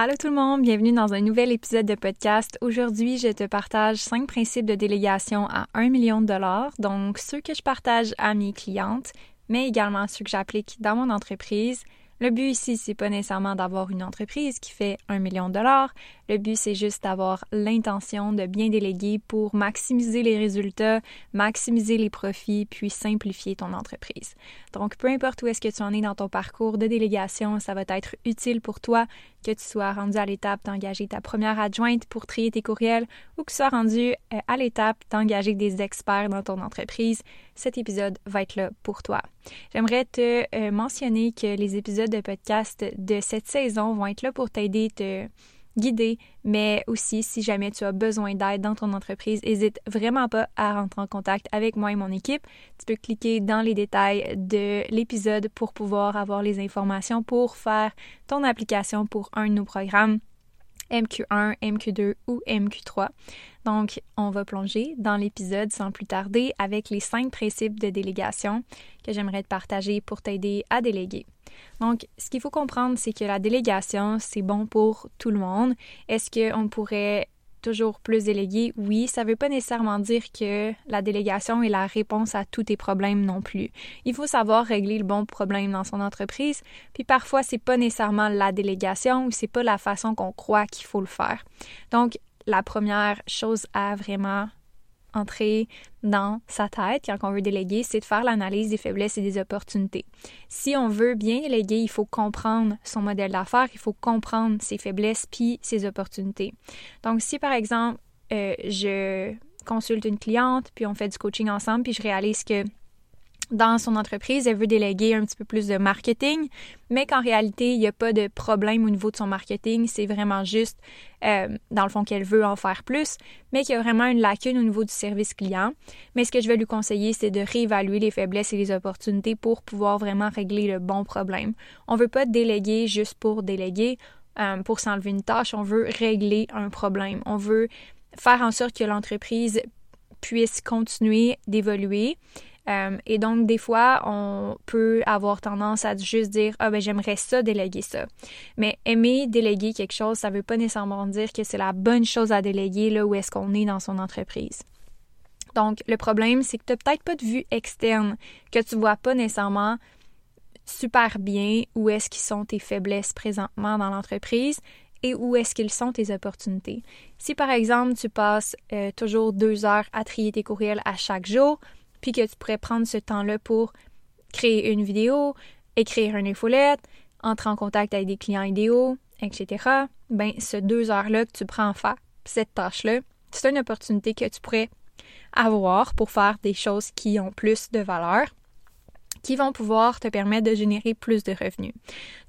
Allô tout le monde, bienvenue dans un nouvel épisode de podcast. Aujourd'hui, je te partage cinq principes de délégation à 1 million de dollars, donc ceux que je partage à mes clientes, mais également ceux que j'applique dans mon entreprise. Le but ici, c'est pas nécessairement d'avoir une entreprise qui fait un million de dollars. Le but, c'est juste d'avoir l'intention de bien déléguer pour maximiser les résultats, maximiser les profits, puis simplifier ton entreprise. Donc, peu importe où est-ce que tu en es dans ton parcours de délégation, ça va être utile pour toi que tu sois rendu à l'étape d'engager ta première adjointe pour trier tes courriels ou que tu sois rendu euh, à l'étape d'engager des experts dans ton entreprise. Cet épisode va être là pour toi. J'aimerais te euh, mentionner que les épisodes de podcast de cette saison vont être là pour t'aider, te guider, mais aussi si jamais tu as besoin d'aide dans ton entreprise, n'hésite vraiment pas à rentrer en contact avec moi et mon équipe. Tu peux cliquer dans les détails de l'épisode pour pouvoir avoir les informations pour faire ton application pour un de nos programmes. MQ1, MQ2 ou MQ3. Donc, on va plonger dans l'épisode sans plus tarder avec les cinq principes de délégation que j'aimerais te partager pour t'aider à déléguer. Donc, ce qu'il faut comprendre, c'est que la délégation, c'est bon pour tout le monde. Est-ce qu'on pourrait toujours plus déléguer? Oui, ça ne veut pas nécessairement dire que la délégation est la réponse à tous tes problèmes non plus. Il faut savoir régler le bon problème dans son entreprise, puis parfois, c'est pas nécessairement la délégation ou c'est pas la façon qu'on croit qu'il faut le faire. Donc, la première chose à vraiment dans sa tête quand on veut déléguer, c'est de faire l'analyse des faiblesses et des opportunités. Si on veut bien déléguer, il faut comprendre son modèle d'affaires, il faut comprendre ses faiblesses puis ses opportunités. Donc, si par exemple, euh, je consulte une cliente, puis on fait du coaching ensemble, puis je réalise que dans son entreprise, elle veut déléguer un petit peu plus de marketing, mais qu'en réalité, il n'y a pas de problème au niveau de son marketing. C'est vraiment juste, euh, dans le fond, qu'elle veut en faire plus, mais qu'il y a vraiment une lacune au niveau du service client. Mais ce que je vais lui conseiller, c'est de réévaluer les faiblesses et les opportunités pour pouvoir vraiment régler le bon problème. On ne veut pas déléguer juste pour déléguer, euh, pour s'enlever une tâche. On veut régler un problème. On veut faire en sorte que l'entreprise puisse continuer d'évoluer euh, et donc, des fois, on peut avoir tendance à juste dire Ah, ben, j'aimerais ça, déléguer ça. Mais aimer déléguer quelque chose, ça ne veut pas nécessairement dire que c'est la bonne chose à déléguer là où est-ce qu'on est dans son entreprise. Donc, le problème, c'est que tu n'as peut-être pas de vue externe, que tu ne vois pas nécessairement super bien où est-ce qu'ils sont tes faiblesses présentement dans l'entreprise et où est-ce qu'ils sont tes opportunités. Si par exemple tu passes euh, toujours deux heures à trier tes courriels à chaque jour, puis que tu pourrais prendre ce temps-là pour créer une vidéo, écrire une infolette, entrer en contact avec des clients idéaux, etc., ben, ce deux heures-là que tu prends en faire, cette tâche-là, c'est une opportunité que tu pourrais avoir pour faire des choses qui ont plus de valeur, qui vont pouvoir te permettre de générer plus de revenus.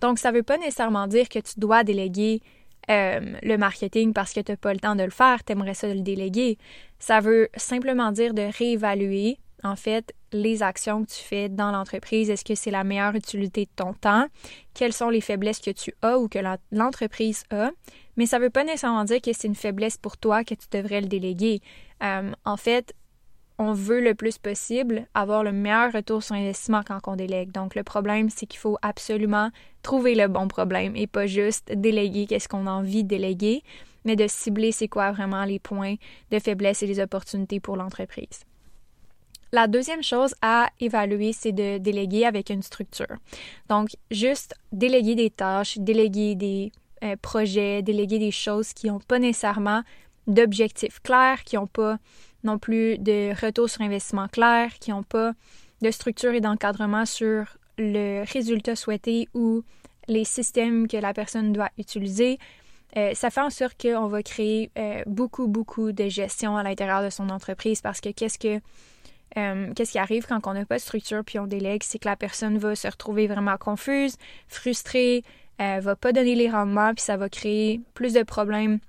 Donc, ça ne veut pas nécessairement dire que tu dois déléguer euh, le marketing parce que tu n'as pas le temps de le faire, tu aimerais ça le déléguer. Ça veut simplement dire de réévaluer en fait, les actions que tu fais dans l'entreprise. Est-ce que c'est la meilleure utilité de ton temps? Quelles sont les faiblesses que tu as ou que l'entreprise a? Mais ça ne veut pas nécessairement dire que c'est une faiblesse pour toi que tu devrais le déléguer. Euh, en fait, on veut le plus possible avoir le meilleur retour sur investissement quand on délègue. Donc le problème, c'est qu'il faut absolument trouver le bon problème et pas juste déléguer qu'est-ce qu'on a envie de déléguer, mais de cibler c'est quoi vraiment les points de faiblesse et les opportunités pour l'entreprise. La deuxième chose à évaluer, c'est de déléguer avec une structure. Donc, juste déléguer des tâches, déléguer des euh, projets, déléguer des choses qui n'ont pas nécessairement d'objectifs clairs, qui n'ont pas non plus de retour sur investissement clair, qui n'ont pas de structure et d'encadrement sur le résultat souhaité ou les systèmes que la personne doit utiliser. Euh, ça fait en sorte qu'on va créer euh, beaucoup, beaucoup de gestion à l'intérieur de son entreprise parce que qu'est-ce que euh, qu'est-ce qui arrive quand on n'a pas de structure puis on délègue, c'est que la personne va se retrouver vraiment confuse, frustrée, elle va pas donner les rendements puis ça va créer plus de problèmes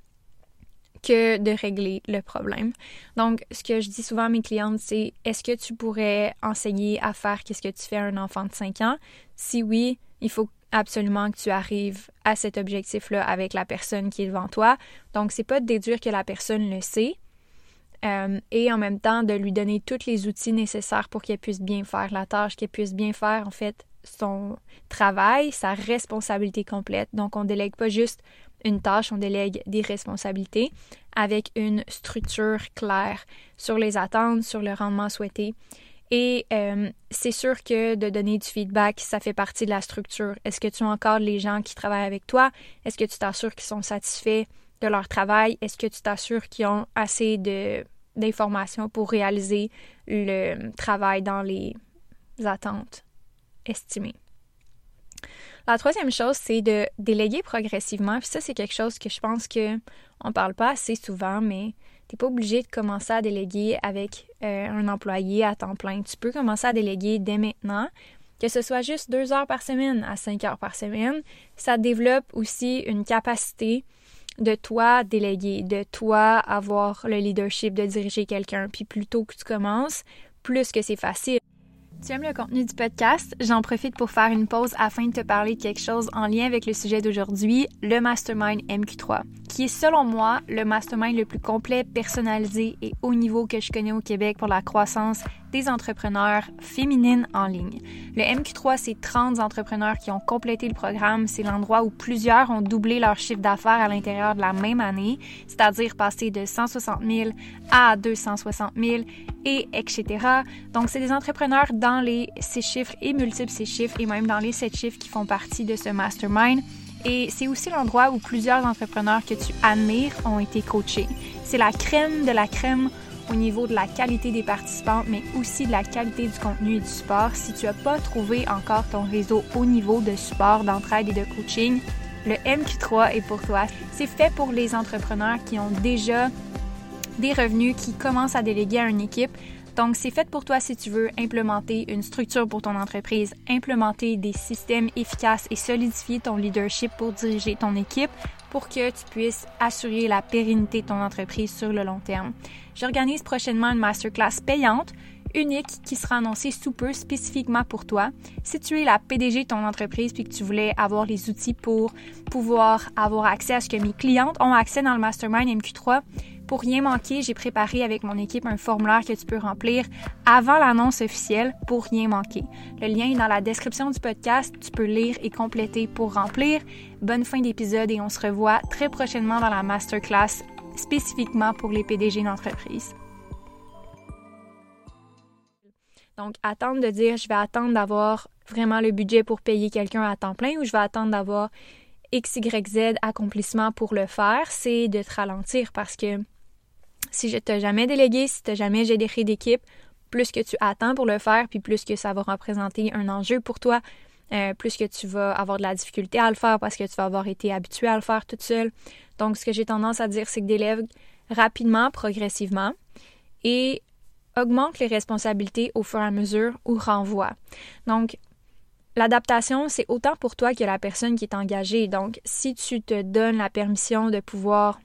que de régler le problème. Donc, ce que je dis souvent à mes clientes, c'est est-ce que tu pourrais enseigner à faire qu'est-ce que tu fais à un enfant de 5 ans? Si oui, il faut absolument que tu arrives à cet objectif-là avec la personne qui est devant toi. Donc, c'est pas de déduire que la personne le sait, euh, et en même temps de lui donner tous les outils nécessaires pour qu'elle puisse bien faire la tâche, qu'elle puisse bien faire en fait son travail, sa responsabilité complète. Donc on délègue pas juste une tâche, on délègue des responsabilités avec une structure claire sur les attentes, sur le rendement souhaité. Et euh, c'est sûr que de donner du feedback, ça fait partie de la structure. Est-ce que tu as encore les gens qui travaillent avec toi? Est-ce que tu t'assures qu'ils sont satisfaits? De leur travail? Est-ce que tu t'assures qu'ils ont assez d'informations pour réaliser le travail dans les attentes estimées? La troisième chose, c'est de déléguer progressivement. Puis ça, c'est quelque chose que je pense que on parle pas assez souvent, mais tu n'es pas obligé de commencer à déléguer avec euh, un employé à temps plein. Tu peux commencer à déléguer dès maintenant, que ce soit juste deux heures par semaine à cinq heures par semaine. Ça développe aussi une capacité de toi déléguer, de toi avoir le leadership de diriger quelqu'un. Puis plus tôt que tu commences, plus que c'est facile. Tu aimes le contenu du podcast? J'en profite pour faire une pause afin de te parler de quelque chose en lien avec le sujet d'aujourd'hui, le Mastermind MQ3, qui est selon moi le mastermind le plus complet, personnalisé et haut niveau que je connais au Québec pour la croissance des entrepreneurs féminines en ligne. Le MQ3, c'est 30 entrepreneurs qui ont complété le programme. C'est l'endroit où plusieurs ont doublé leur chiffre d'affaires à l'intérieur de la même année, c'est-à-dire passer de 160 000 à 260 000 et etc. Donc, c'est des entrepreneurs dans les six chiffres et multiples six chiffres et même dans les sept chiffres qui font partie de ce mastermind. Et c'est aussi l'endroit où plusieurs entrepreneurs que tu admires ont été coachés. C'est la crème de la crème au niveau de la qualité des participants, mais aussi de la qualité du contenu et du support. Si tu n'as pas trouvé encore ton réseau haut niveau de support, d'entraide et de coaching, le MQ3 est pour toi. C'est fait pour les entrepreneurs qui ont déjà des revenus, qui commencent à déléguer à une équipe. Donc, c'est fait pour toi si tu veux implémenter une structure pour ton entreprise, implémenter des systèmes efficaces et solidifier ton leadership pour diriger ton équipe pour que tu puisses assurer la pérennité de ton entreprise sur le long terme. J'organise prochainement une masterclass payante unique qui sera annoncée sous peu spécifiquement pour toi. Si tu es la PDG de ton entreprise puis que tu voulais avoir les outils pour pouvoir avoir accès à ce que mes clientes ont accès dans le Mastermind MQ3, pour rien manquer, j'ai préparé avec mon équipe un formulaire que tu peux remplir avant l'annonce officielle pour rien manquer. Le lien est dans la description du podcast, tu peux lire et compléter pour remplir. Bonne fin d'épisode et on se revoit très prochainement dans la masterclass spécifiquement pour les PDG d'entreprise. Donc, attendre de dire je vais attendre d'avoir vraiment le budget pour payer quelqu'un à temps plein ou je vais attendre d'avoir X, Y, Z accomplissement pour le faire, c'est de te ralentir parce que si je t'ai jamais délégué, si tu jamais généré d'équipe, plus que tu attends pour le faire, puis plus que ça va représenter un enjeu pour toi, euh, plus que tu vas avoir de la difficulté à le faire parce que tu vas avoir été habitué à le faire toute seule. Donc, ce que j'ai tendance à dire, c'est que délègue rapidement, progressivement et augmente les responsabilités au fur et à mesure ou renvoie. Donc, l'adaptation, c'est autant pour toi que la personne qui est engagée. Donc, si tu te donnes la permission de pouvoir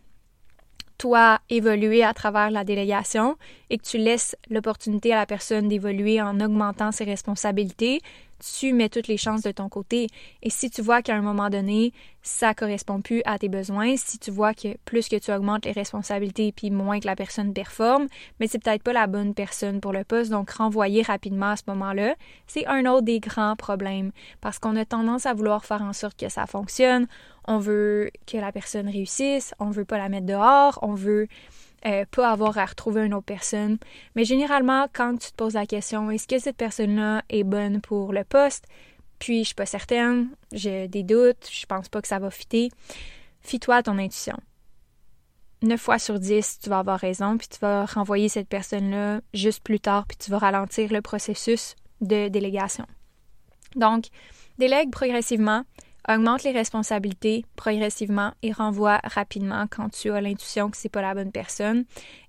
toi évoluer à travers la délégation et que tu laisses l'opportunité à la personne d'évoluer en augmentant ses responsabilités, tu mets toutes les chances de ton côté. Et si tu vois qu'à un moment donné, ça correspond plus à tes besoins, si tu vois que plus que tu augmentes les responsabilités puis moins que la personne performe, mais c'est peut-être pas la bonne personne pour le poste, donc renvoyer rapidement à ce moment-là, c'est un autre des grands problèmes. Parce qu'on a tendance à vouloir faire en sorte que ça fonctionne, on veut que la personne réussisse, on veut pas la mettre dehors, on veut euh, pas avoir à retrouver une autre personne. Mais généralement, quand tu te poses la question, est-ce que cette personne-là est bonne pour le poste? Puis, je suis pas certaine, j'ai des doutes, je pense pas que ça va fitter. Fie-toi à ton intuition. 9 fois sur 10, tu vas avoir raison, puis tu vas renvoyer cette personne-là juste plus tard, puis tu vas ralentir le processus de délégation. Donc, délègue progressivement, Augmente les responsabilités progressivement et renvoie rapidement quand tu as l'intuition que c'est pas la bonne personne.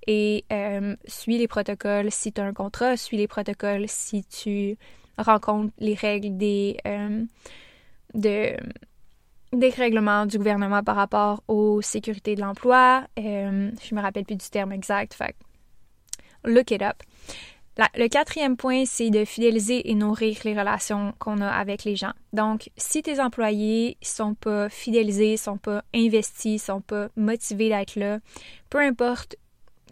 Et euh, suis les protocoles si tu as un contrat, suis les protocoles si tu rencontres les règles des, euh, de, des règlements du gouvernement par rapport aux sécurités de l'emploi. Euh, je me rappelle plus du terme exact, fait look it up le quatrième point, c'est de fidéliser et nourrir les relations qu'on a avec les gens. Donc, si tes employés sont pas fidélisés, sont pas investis, sont pas motivés d'être là, peu importe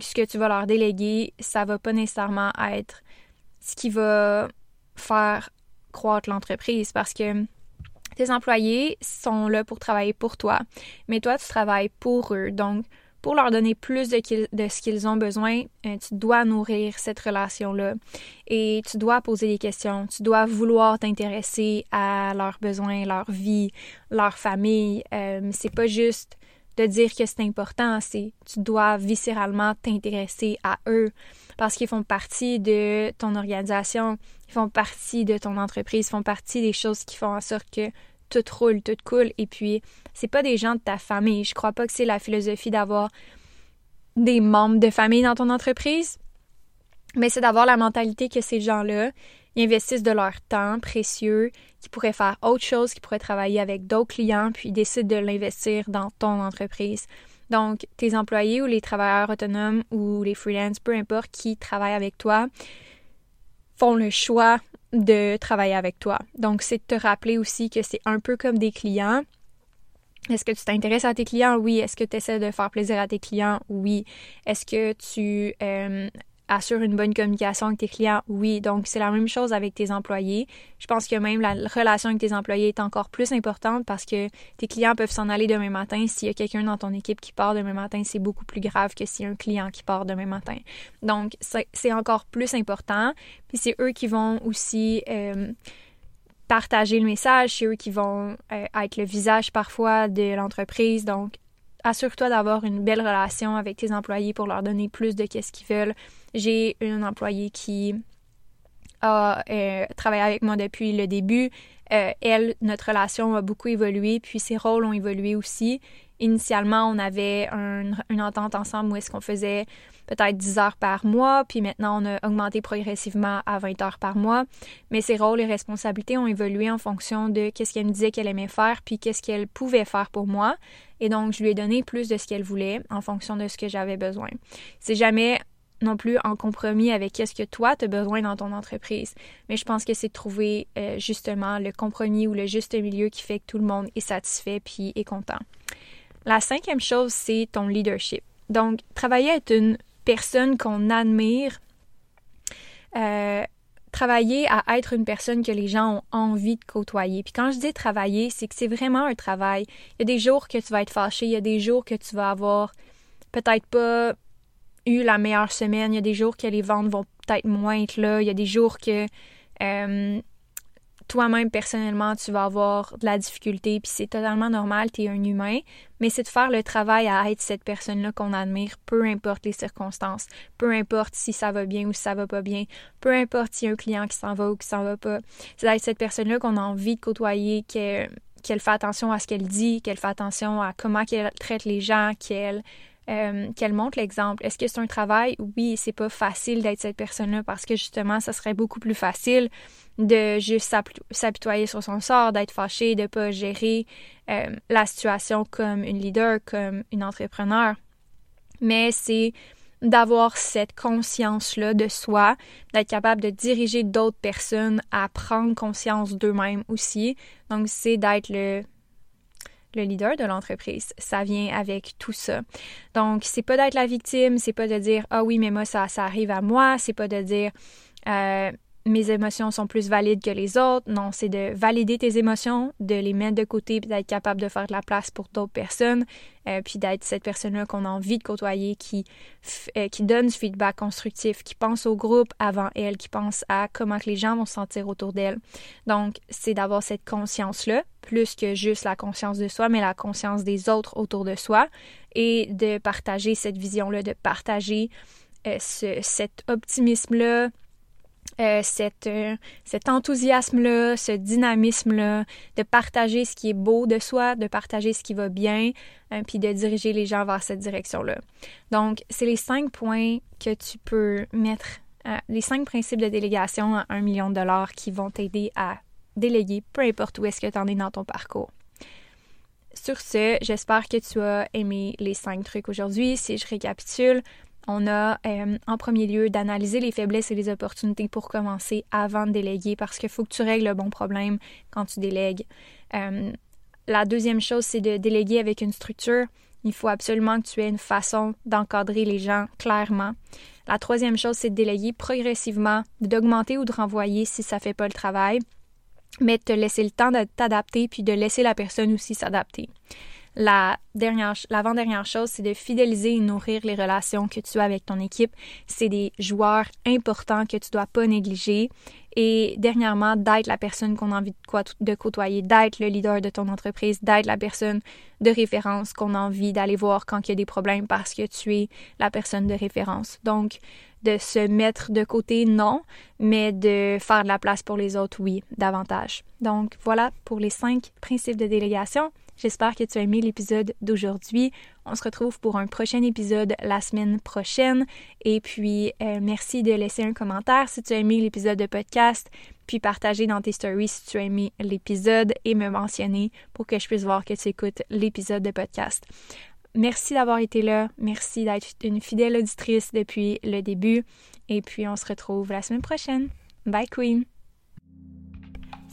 ce que tu vas leur déléguer, ça va pas nécessairement être ce qui va faire croître l'entreprise parce que tes employés sont là pour travailler pour toi, mais toi, tu travailles pour eux. Donc, pour leur donner plus de, ce qu'ils ont besoin, euh, tu dois nourrir cette relation-là et tu dois poser des questions, tu dois vouloir t'intéresser à leurs besoins, leur vie, leur famille. Euh, c'est pas juste de dire que c'est important, c'est tu dois viscéralement t'intéresser à eux parce qu'ils font partie de ton organisation, ils font partie de ton entreprise, ils font partie des choses qui font en sorte que tout roule, tout coule. Et puis, c'est pas des gens de ta famille. Je crois pas que c'est la philosophie d'avoir des membres de famille dans ton entreprise, mais c'est d'avoir la mentalité que ces gens-là investissent de leur temps précieux, qui pourraient faire autre chose, qui pourraient travailler avec d'autres clients, puis décident de l'investir dans ton entreprise. Donc, tes employés ou les travailleurs autonomes ou les freelances, peu importe qui travaillent avec toi, font le choix de travailler avec toi. Donc, c'est de te rappeler aussi que c'est un peu comme des clients. Est-ce que tu t'intéresses à tes clients? Oui. Est-ce que tu essaies de faire plaisir à tes clients? Oui. Est-ce que tu euh, assure une bonne communication avec tes clients, oui. Donc, c'est la même chose avec tes employés. Je pense que même la relation avec tes employés est encore plus importante parce que tes clients peuvent s'en aller demain matin. S'il y a quelqu'un dans ton équipe qui part demain matin, c'est beaucoup plus grave que s'il y a un client qui part demain matin. Donc, c'est encore plus important. Puis c'est eux qui vont aussi... Euh, partager le message, c'est eux qui vont euh, être le visage parfois de l'entreprise. Donc, assure-toi d'avoir une belle relation avec tes employés pour leur donner plus de qu'est-ce qu'ils veulent. J'ai une employée qui a euh, travaillé avec moi depuis le début. Euh, elle, notre relation a beaucoup évolué, puis ses rôles ont évolué aussi. Initialement, on avait une entente ensemble où est-ce qu'on faisait peut-être 10 heures par mois, puis maintenant on a augmenté progressivement à 20 heures par mois. Mais ses rôles et responsabilités ont évolué en fonction de qu'est-ce qu'elle me disait qu'elle aimait faire, puis qu'est-ce qu'elle pouvait faire pour moi. Et donc, je lui ai donné plus de ce qu'elle voulait en fonction de ce que j'avais besoin. C'est jamais non plus en compromis avec qu'est-ce que toi tu as besoin dans ton entreprise. Mais je pense que c'est de trouver euh, justement le compromis ou le juste milieu qui fait que tout le monde est satisfait puis est content. La cinquième chose, c'est ton leadership. Donc, travailler à être une personne qu'on admire, euh, travailler à être une personne que les gens ont envie de côtoyer. Puis quand je dis travailler, c'est que c'est vraiment un travail. Il y a des jours que tu vas être fâché, il y a des jours que tu vas avoir peut-être pas eu la meilleure semaine, il y a des jours que les ventes vont peut-être moins être là, il y a des jours que euh, toi-même personnellement tu vas avoir de la difficulté puis c'est totalement normal, tu es un humain, mais c'est de faire le travail à être cette personne-là qu'on admire, peu importe les circonstances, peu importe si ça va bien ou si ça va pas bien, peu importe s'il y a un client qui s'en va ou qui s'en va pas. C'est d'être cette personne-là qu'on a envie de côtoyer, qu'elle fait attention à ce qu'elle dit, qu'elle fait attention à comment elle traite les gens, qu'elle euh, qu'elle montre l'exemple. Est-ce que c'est un travail? Oui, c'est pas facile d'être cette personne-là parce que justement, ça serait beaucoup plus facile de juste s'apitoyer sur son sort, d'être fâché, de pas gérer euh, la situation comme une leader, comme une entrepreneur. Mais c'est d'avoir cette conscience-là de soi, d'être capable de diriger d'autres personnes à prendre conscience d'eux-mêmes aussi. Donc, c'est d'être le, le leader de l'entreprise. Ça vient avec tout ça. Donc, c'est pas d'être la victime, c'est pas de dire ah oui, mais moi ça, ça arrive à moi, c'est pas de dire euh, mes émotions sont plus valides que les autres. Non, c'est de valider tes émotions, de les mettre de côté, puis d'être capable de faire de la place pour d'autres personnes, euh, puis d'être cette personne-là qu'on a envie de côtoyer, qui, euh, qui donne du feedback constructif, qui pense au groupe avant elle, qui pense à comment les gens vont se sentir autour d'elle. Donc, c'est d'avoir cette conscience-là, plus que juste la conscience de soi, mais la conscience des autres autour de soi, et de partager cette vision-là, de partager euh, ce, cet optimisme-là, euh, euh, cet enthousiasme-là, ce dynamisme-là, de partager ce qui est beau de soi, de partager ce qui va bien, euh, puis de diriger les gens vers cette direction-là. Donc, c'est les cinq points que tu peux mettre, les cinq principes de délégation à un million de dollars qui vont t'aider à déléguer, peu importe où est-ce que tu en es dans ton parcours. Sur ce, j'espère que tu as aimé les cinq trucs aujourd'hui. Si je récapitule, on a euh, en premier lieu d'analyser les faiblesses et les opportunités pour commencer avant de déléguer parce qu'il faut que tu règles le bon problème quand tu délègues. Euh, la deuxième chose, c'est de déléguer avec une structure. Il faut absolument que tu aies une façon d'encadrer les gens clairement. La troisième chose, c'est de déléguer progressivement, d'augmenter ou de renvoyer si ça ne fait pas le travail, mais de te laisser le temps de t'adapter puis de laisser la personne aussi s'adapter. La dernière, l'avant-dernière chose, c'est de fidéliser et nourrir les relations que tu as avec ton équipe. C'est des joueurs importants que tu dois pas négliger. Et dernièrement, d'être la personne qu'on a envie de côtoyer, d'être le leader de ton entreprise, d'être la personne de référence qu'on a envie d'aller voir quand il y a des problèmes parce que tu es la personne de référence. Donc, de se mettre de côté, non, mais de faire de la place pour les autres, oui, davantage. Donc, voilà pour les cinq principes de délégation. J'espère que tu as aimé l'épisode d'aujourd'hui. On se retrouve pour un prochain épisode la semaine prochaine. Et puis, euh, merci de laisser un commentaire si tu as aimé l'épisode de podcast, puis partager dans tes stories si tu as aimé l'épisode et me mentionner pour que je puisse voir que tu écoutes l'épisode de podcast. Merci d'avoir été là. Merci d'être une fidèle auditrice depuis le début. Et puis, on se retrouve la semaine prochaine. Bye, Queen!